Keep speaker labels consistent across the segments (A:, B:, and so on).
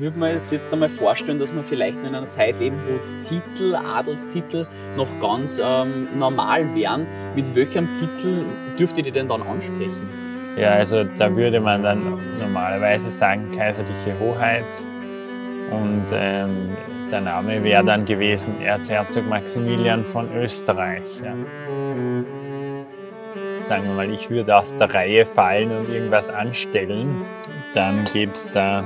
A: würde man es jetzt einmal vorstellen, dass wir vielleicht in einer Zeit leben, wo Titel, Adelstitel noch ganz ähm, normal wären. Mit welchem Titel dürfte ihr denn dann ansprechen?
B: Ja, also da würde man dann normalerweise sagen Kaiserliche Hoheit und ähm, der Name wäre dann gewesen Erzherzog Maximilian von Österreich. Ja. Sagen wir mal, ich würde aus der Reihe fallen und irgendwas anstellen, dann gäbe es da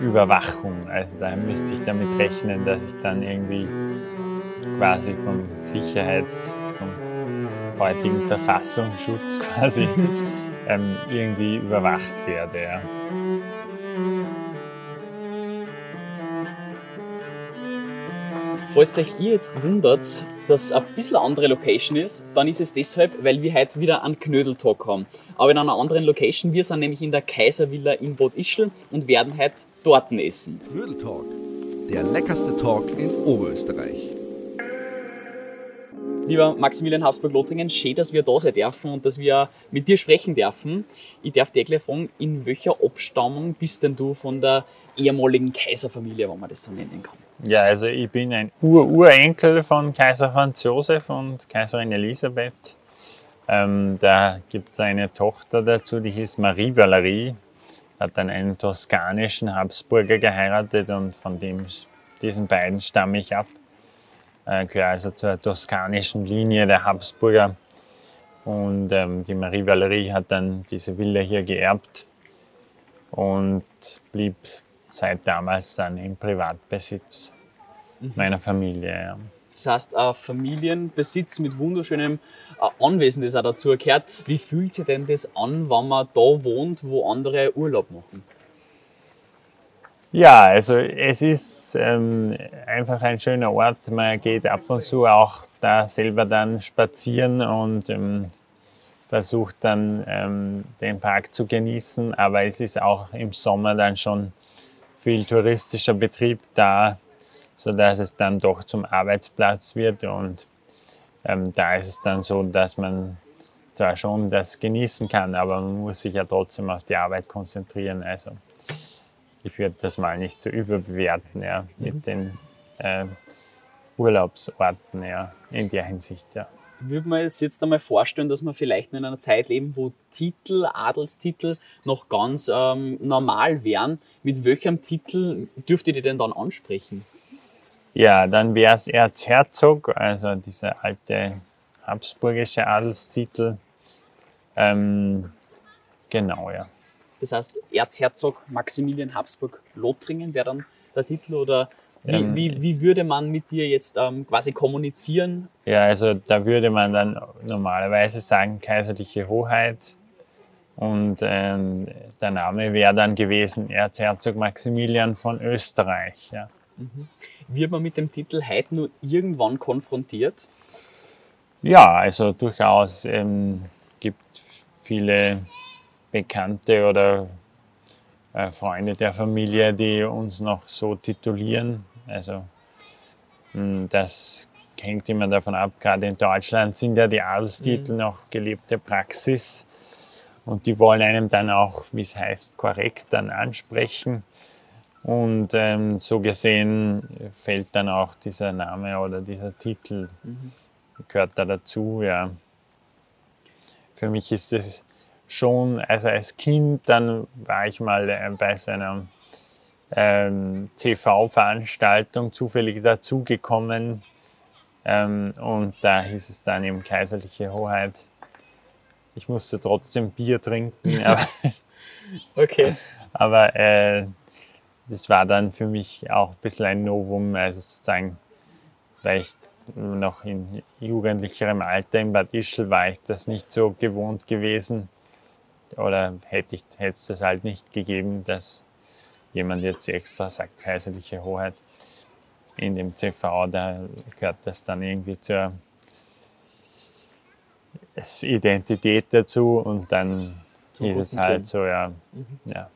B: Überwachung. Also da müsste ich damit rechnen, dass ich dann irgendwie quasi vom Sicherheits-, vom heutigen Verfassungsschutz quasi ähm, irgendwie überwacht werde. Ja.
A: Falls euch ihr jetzt wundert, dass es ein bisschen eine andere Location ist, dann ist es deshalb, weil wir heute wieder einen Knödeltalk haben. Aber in einer anderen Location. Wir sind nämlich in der Kaiservilla in Bad Ischl und werden heute dort essen.
C: Knödeltalk, der leckerste Talk in Oberösterreich.
A: Lieber Maximilian Habsburg-Lothringen, schön, dass wir da sein dürfen und dass wir mit dir sprechen dürfen. Ich darf dir gleich fragen, in welcher Abstammung bist denn du von der ehemaligen Kaiserfamilie, wenn man das so nennen kann?
B: Ja, also ich bin ein Ur-Urenkel von Kaiser Franz Josef und Kaiserin Elisabeth. Ähm, da gibt es eine Tochter dazu, die hieß Marie Valerie, hat dann einen toskanischen Habsburger geheiratet und von dem, diesen beiden stamme ich ab. Äh, gehöre also zur toskanischen Linie der Habsburger. Und ähm, die Marie Valerie hat dann diese Villa hier geerbt und blieb seit damals dann im Privatbesitz mhm. meiner Familie. Ja.
A: Das heißt, ein Familienbesitz mit wunderschönem äh, Anwesen, das auch dazu gehört. Wie fühlt sich denn das an, wenn man da wohnt, wo andere Urlaub machen?
B: Ja, also es ist ähm, einfach ein schöner Ort. Man geht ab und zu auch da selber dann spazieren und ähm, versucht dann ähm, den Park zu genießen. Aber es ist auch im Sommer dann schon viel touristischer Betrieb da, sodass es dann doch zum Arbeitsplatz wird. Und ähm, da ist es dann so, dass man zwar schon das genießen kann, aber man muss sich ja trotzdem auf die Arbeit konzentrieren. Also ich würde das mal nicht so überbewerten ja, mit mhm. den äh, Urlaubsorten ja, in der Hinsicht. Ja
A: würde man es jetzt einmal vorstellen, dass wir vielleicht in einer Zeit leben, wo Titel, Adelstitel noch ganz ähm, normal wären. Mit welchem Titel dürfte ihr denn dann ansprechen?
B: Ja, dann wäre es Erzherzog, also dieser alte habsburgische Adelstitel. Ähm, genau, ja.
A: Das heißt, Erzherzog Maximilian Habsburg Lothringen wäre dann der Titel oder wie, ähm, wie, wie, würde man mit dir jetzt ähm, quasi kommunizieren?
B: Ja, also da würde man dann normalerweise sagen Kaiserliche Hoheit. Und ähm, der Name wäre dann gewesen Erzherzog Maximilian von Österreich. Ja.
A: Mhm. Wird man mit dem Titel heute nur irgendwann konfrontiert?
B: Ja, also durchaus ähm, gibt viele Bekannte oder äh, Freunde der Familie, die uns noch so titulieren. Also hm, das hängt immer davon ab, gerade in Deutschland sind ja die Adelstitel mhm. noch gelebte Praxis und die wollen einem dann auch, wie es heißt, korrekt dann ansprechen. Und ähm, so gesehen fällt dann auch dieser Name oder dieser Titel, mhm. gehört da dazu. Ja. Für mich ist es schon, also als Kind, dann war ich mal äh, bei so einer ähm, TV-Veranstaltung zufällig dazugekommen. Ähm, und da hieß es dann eben Kaiserliche Hoheit. Ich musste trotzdem Bier trinken. Aber,
A: okay.
B: aber äh, das war dann für mich auch ein bisschen ein Novum, also sozusagen, weil ich noch in jugendlicherem Alter in Bad Ischl war ich das nicht so gewohnt gewesen. Oder hätte ich hätte es das halt nicht gegeben, dass jemand jetzt extra sagt, kaiserliche Hoheit in dem CV, da gehört das dann irgendwie zur Identität dazu und dann Zum ist es halt so, ja, mhm. ja.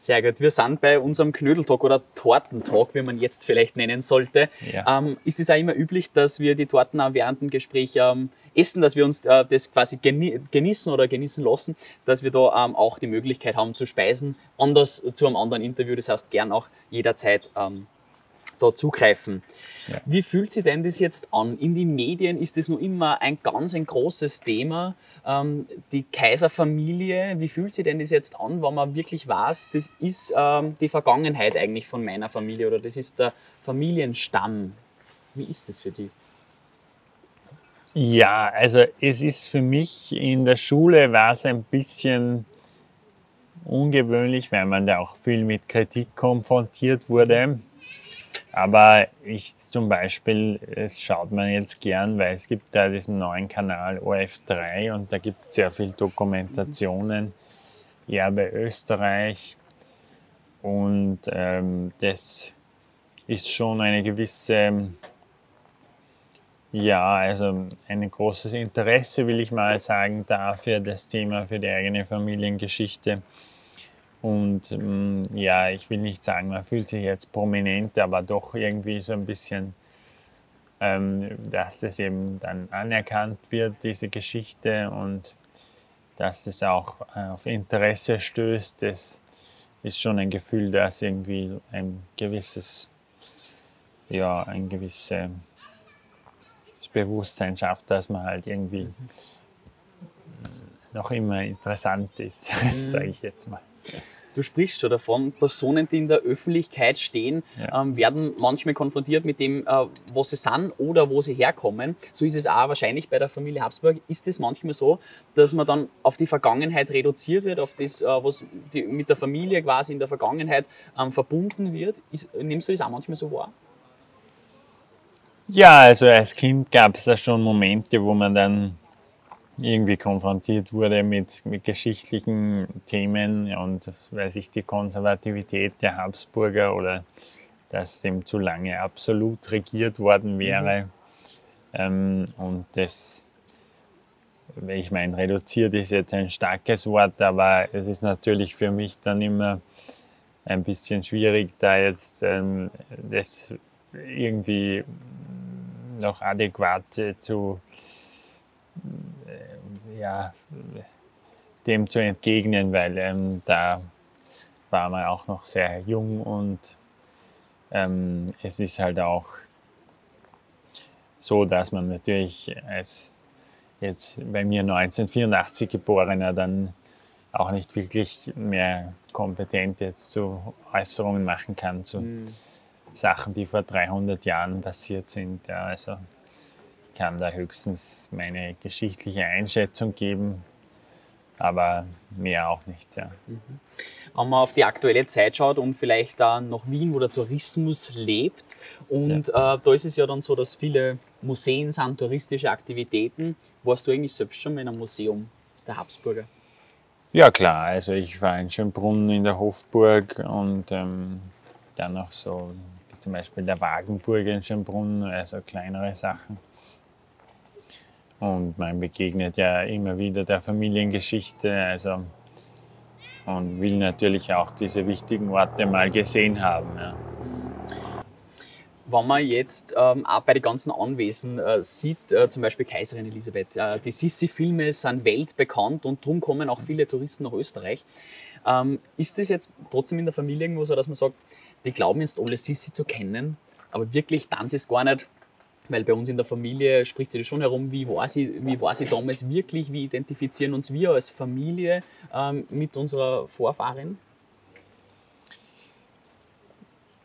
A: Sehr gut. Wir sind bei unserem Knödeltalk oder Tortentalk, wie man jetzt vielleicht nennen sollte. Ja. Ähm, ist es auch immer üblich, dass wir die Torten auch während dem Gespräch ähm, essen, dass wir uns äh, das quasi genießen oder genießen lassen, dass wir da ähm, auch die Möglichkeit haben zu speisen, anders zu einem anderen Interview. Das heißt, gern auch jederzeit ähm, da zugreifen. Ja. Wie fühlt sich denn das jetzt an? In den Medien ist das noch immer ein ganz ein großes Thema. Ähm, die Kaiserfamilie, wie fühlt sich denn das jetzt an, wenn man wirklich weiß, das ist ähm, die Vergangenheit eigentlich von meiner Familie oder das ist der Familienstamm? Wie ist das für dich?
B: Ja, also es ist für mich in der Schule war es ein bisschen ungewöhnlich, weil man da auch viel mit Kritik konfrontiert wurde. Aber ich zum Beispiel, es schaut man jetzt gern, weil es gibt da diesen neuen Kanal OF3 und da gibt es sehr viel Dokumentationen, Erbe Österreich. Und ähm, das ist schon eine gewisse, ja, also ein großes Interesse, will ich mal sagen, dafür das Thema für die eigene Familiengeschichte. Und ähm, ja, ich will nicht sagen, man fühlt sich jetzt prominent, aber doch irgendwie so ein bisschen, ähm, dass das eben dann anerkannt wird, diese Geschichte, und dass das auch äh, auf Interesse stößt, das ist schon ein Gefühl, dass irgendwie ein gewisses, ja, ein gewisses Bewusstsein schafft, dass man halt irgendwie mhm. noch immer interessant ist, mhm. sage ich jetzt mal.
A: Du sprichst schon davon, Personen, die in der Öffentlichkeit stehen, ja. ähm, werden manchmal konfrontiert mit dem, äh, wo sie sind oder wo sie herkommen. So ist es auch wahrscheinlich bei der Familie Habsburg. Ist es manchmal so, dass man dann auf die Vergangenheit reduziert wird, auf das, äh, was die, mit der Familie quasi in der Vergangenheit ähm, verbunden wird? Ist, nimmst du das auch manchmal so wahr?
B: Ja, also als Kind gab es da schon Momente, wo man dann irgendwie konfrontiert wurde mit, mit geschichtlichen Themen und weiß ich, die Konservativität der Habsburger oder dass dem zu lange absolut regiert worden wäre. Mhm. Ähm, und das, ich meine, reduziert ist jetzt ein starkes Wort, aber es ist natürlich für mich dann immer ein bisschen schwierig, da jetzt ähm, das irgendwie noch adäquat äh, zu ja, dem zu entgegnen, weil ähm, da war man auch noch sehr jung und ähm, es ist halt auch so, dass man natürlich als jetzt bei mir 1984 geborener dann auch nicht wirklich mehr kompetent jetzt zu Äußerungen machen kann zu mhm. Sachen, die vor 300 Jahren passiert sind. Ja, also kann da höchstens meine geschichtliche Einschätzung geben, aber mehr auch nicht. Ja. Mhm.
A: Wenn man auf die aktuelle Zeit schaut und vielleicht da nach Wien, wo der Tourismus lebt, und ja. äh, da ist es ja dann so, dass viele Museen sind, touristische Aktivitäten. Warst du eigentlich selbst schon mal in einem Museum der Habsburger?
B: Ja klar, also ich war in Schönbrunn in der Hofburg und ähm, dann noch so zum Beispiel der Wagenburg in Schönbrunn, also kleinere Sachen. Und man begegnet ja immer wieder der Familiengeschichte also, und will natürlich auch diese wichtigen Orte mal gesehen haben. Ja.
A: Wenn man jetzt ähm, auch bei den ganzen Anwesen äh, sieht, äh, zum Beispiel Kaiserin Elisabeth, äh, die Sissi-Filme sind weltbekannt und darum kommen auch viele Touristen nach Österreich. Ähm, ist das jetzt trotzdem in der Familie irgendwo so, dass man sagt, die glauben jetzt alle Sissi zu kennen, aber wirklich dann es gar nicht weil bei uns in der Familie spricht sich das schon herum, wie war sie, wie war sie damals wirklich, wie identifizieren uns wir als Familie ähm, mit unserer Vorfahrin?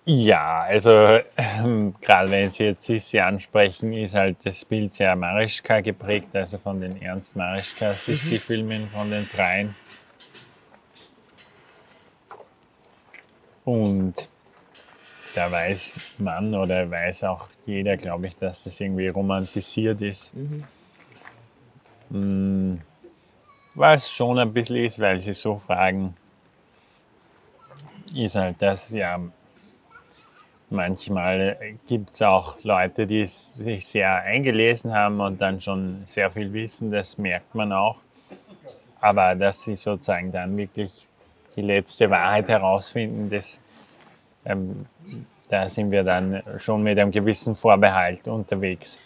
B: Ja, also ähm, gerade wenn Sie jetzt Sissi ansprechen, ist halt das Bild sehr Marischka geprägt, also von den Ernst Marischka Sissi-Filmen von den dreien. Und da weiß man oder weiß auch jeder, glaube ich, dass das irgendwie romantisiert ist. Mhm. Mm, was schon ein bisschen ist, weil sie so fragen, ist halt, dass ja manchmal gibt es auch Leute, die sich sehr eingelesen haben und dann schon sehr viel wissen, das merkt man auch. Aber dass sie sozusagen dann wirklich die letzte Wahrheit herausfinden, das ähm, da sind wir dann schon mit einem gewissen Vorbehalt unterwegs.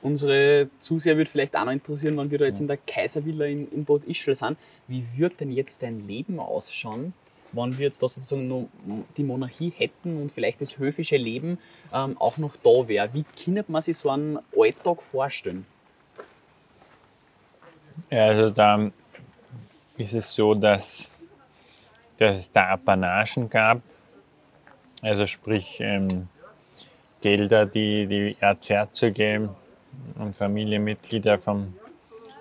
A: Unsere Zuseher würde vielleicht auch noch interessieren, wenn wir da jetzt in der Kaiservilla in, in Bad Ischl sind. Wie wird denn jetzt dein Leben ausschauen, wenn wir jetzt da sozusagen noch die Monarchie hätten und vielleicht das höfische Leben ähm, auch noch da wäre? Wie kann man sich so einen Alltag vorstellen?
B: Also da ist es so, dass, dass es da Apanagen gab, also sprich ähm, Gelder, die die Erzherzöge und Familienmitglieder vom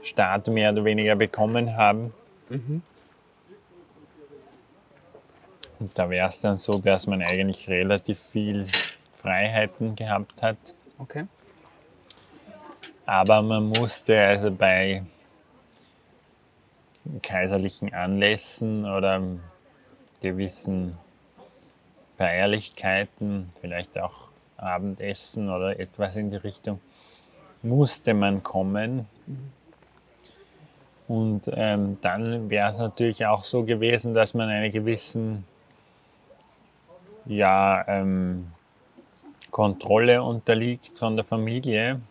B: Staat mehr oder weniger bekommen haben. Mhm. Und da wäre es dann so, dass man eigentlich relativ viel Freiheiten gehabt hat.
A: Okay.
B: Aber man musste also bei kaiserlichen Anlässen oder gewissen Feierlichkeiten, vielleicht auch Abendessen oder etwas in die Richtung, musste man kommen. Und ähm, dann wäre es natürlich auch so gewesen, dass man einer gewissen ja, ähm, Kontrolle unterliegt von der Familie.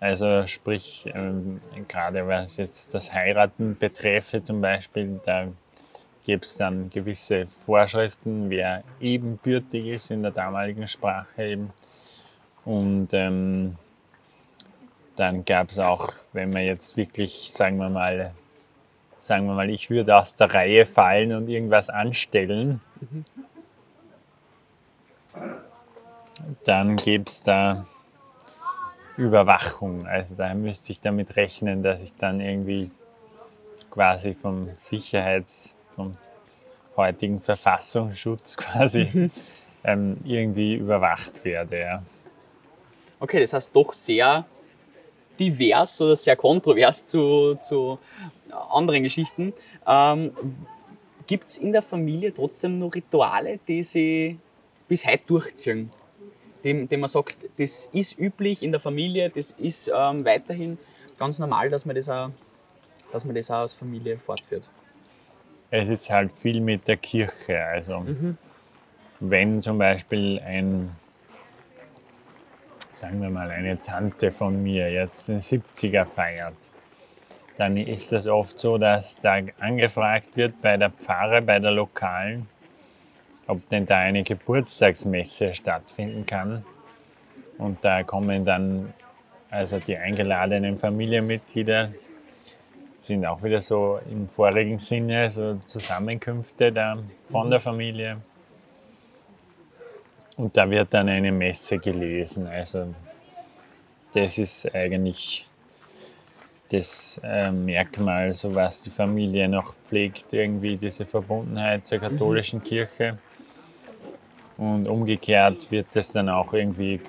B: Also sprich, ähm, gerade was jetzt das Heiraten betreffe zum Beispiel, da gibt es dann gewisse Vorschriften, wer ebenbürtig ist in der damaligen Sprache eben. Und ähm, dann gab es auch, wenn man jetzt wirklich, sagen wir mal, sagen wir mal, ich würde aus der Reihe fallen und irgendwas anstellen, dann gibt es da Überwachung. Also da müsste ich damit rechnen, dass ich dann irgendwie quasi vom Sicherheits, vom heutigen Verfassungsschutz quasi mhm. ähm, irgendwie überwacht werde. Ja.
A: Okay, das heißt doch sehr divers oder sehr kontrovers zu, zu anderen Geschichten. Ähm, Gibt es in der Familie trotzdem noch Rituale, die sie bis heute durchziehen? Dem, dem man sagt, das ist üblich in der Familie, das ist ähm, weiterhin ganz normal, dass man das auch, dass man das auch als Familie fortführt.
B: Es ist halt viel mit der Kirche. Also mhm. wenn zum Beispiel ein sagen wir mal, eine Tante von mir jetzt den 70er feiert, dann ist es oft so, dass da angefragt wird bei der Pfarre, bei der Lokalen, ob denn da eine Geburtstagsmesse stattfinden kann. Und da kommen dann also die eingeladenen Familienmitglieder, sind auch wieder so im vorigen Sinne so Zusammenkünfte da von der Familie. Und da wird dann eine Messe gelesen. Also das ist eigentlich das äh, Merkmal, so was die Familie noch pflegt, irgendwie diese Verbundenheit zur katholischen. Kirche. Und umgekehrt wird das dann auch irgendwie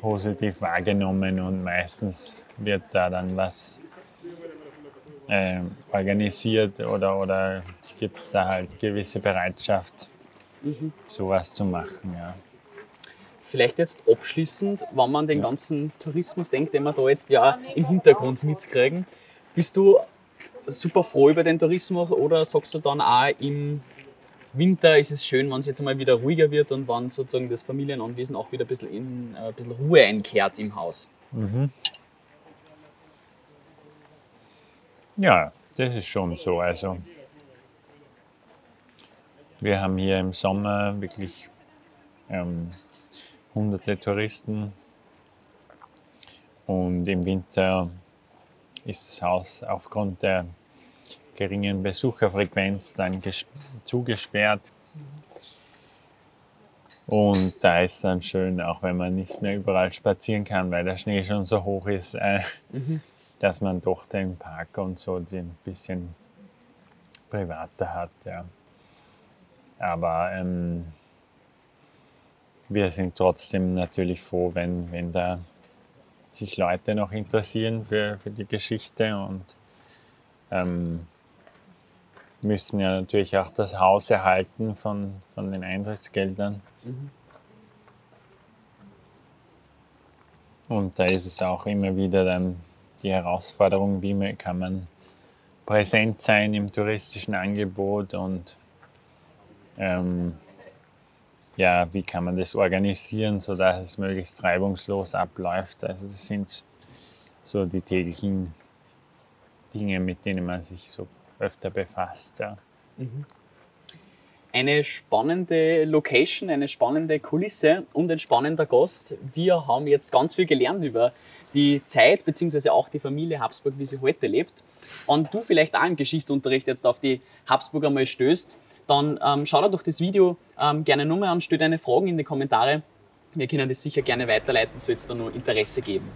B: positiv wahrgenommen und meistens wird da dann was äh, organisiert oder, oder gibt es da halt gewisse Bereitschaft, mhm. sowas zu machen. Ja.
A: Vielleicht jetzt abschließend, wenn man den ganzen Tourismus denkt, den wir da jetzt ja im Hintergrund mitkriegen, bist du super froh über den Tourismus oder sagst du dann auch im Winter ist es schön, wenn es jetzt mal wieder ruhiger wird und wann sozusagen das Familienanwesen auch wieder ein bisschen, in, äh, ein bisschen Ruhe einkehrt im Haus? Mhm.
B: Ja, das ist schon so. Also wir haben hier im Sommer wirklich ähm, hunderte Touristen und im Winter ist das Haus aufgrund der geringen Besucherfrequenz dann zugesperrt. Und da ist dann schön, auch wenn man nicht mehr überall spazieren kann, weil der Schnee schon so hoch ist, äh, mhm. Dass man doch den Park und so ein bisschen privater hat. Ja. Aber ähm, wir sind trotzdem natürlich froh, wenn, wenn da sich Leute noch interessieren für, für die Geschichte und ähm, müssen ja natürlich auch das Haus erhalten von, von den Eintrittsgeldern. Mhm. Und da ist es auch immer wieder dann die Herausforderung, wie kann man präsent sein im touristischen Angebot und ähm, ja, wie kann man das organisieren, sodass es möglichst reibungslos abläuft. Also das sind so die täglichen Dinge, mit denen man sich so öfter befasst. Ja.
A: Eine spannende Location, eine spannende Kulisse und ein spannender Gast. Wir haben jetzt ganz viel gelernt über die Zeit bzw. auch die Familie Habsburg, wie sie heute lebt. Und du vielleicht auch im Geschichtsunterricht jetzt auf die Habsburger mal stößt, dann ähm, schau dir doch das Video ähm, gerne nochmal an, stell deine Fragen in die Kommentare. Wir können das sicher gerne weiterleiten, soll es da nur Interesse geben.